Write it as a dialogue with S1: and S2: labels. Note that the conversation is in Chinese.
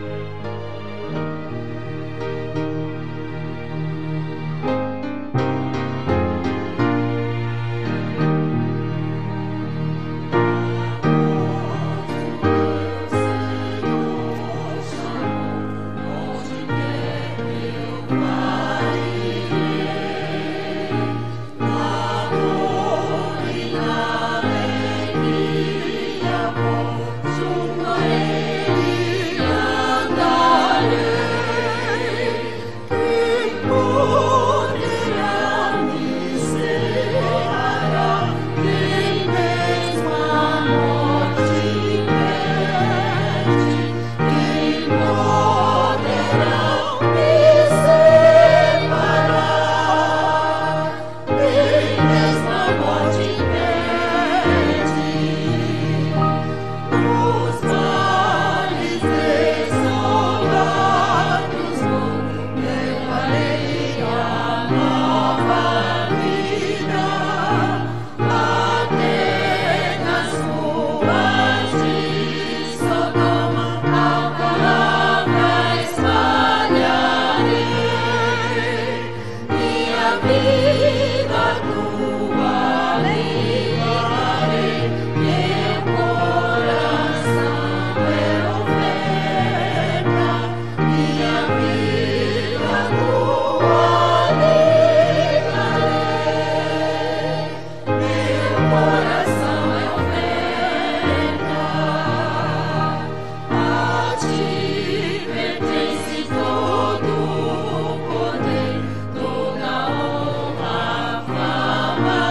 S1: 我独自多少次看见流星划过你的脸，那孤独的背影，让我怎么也走不。Mama.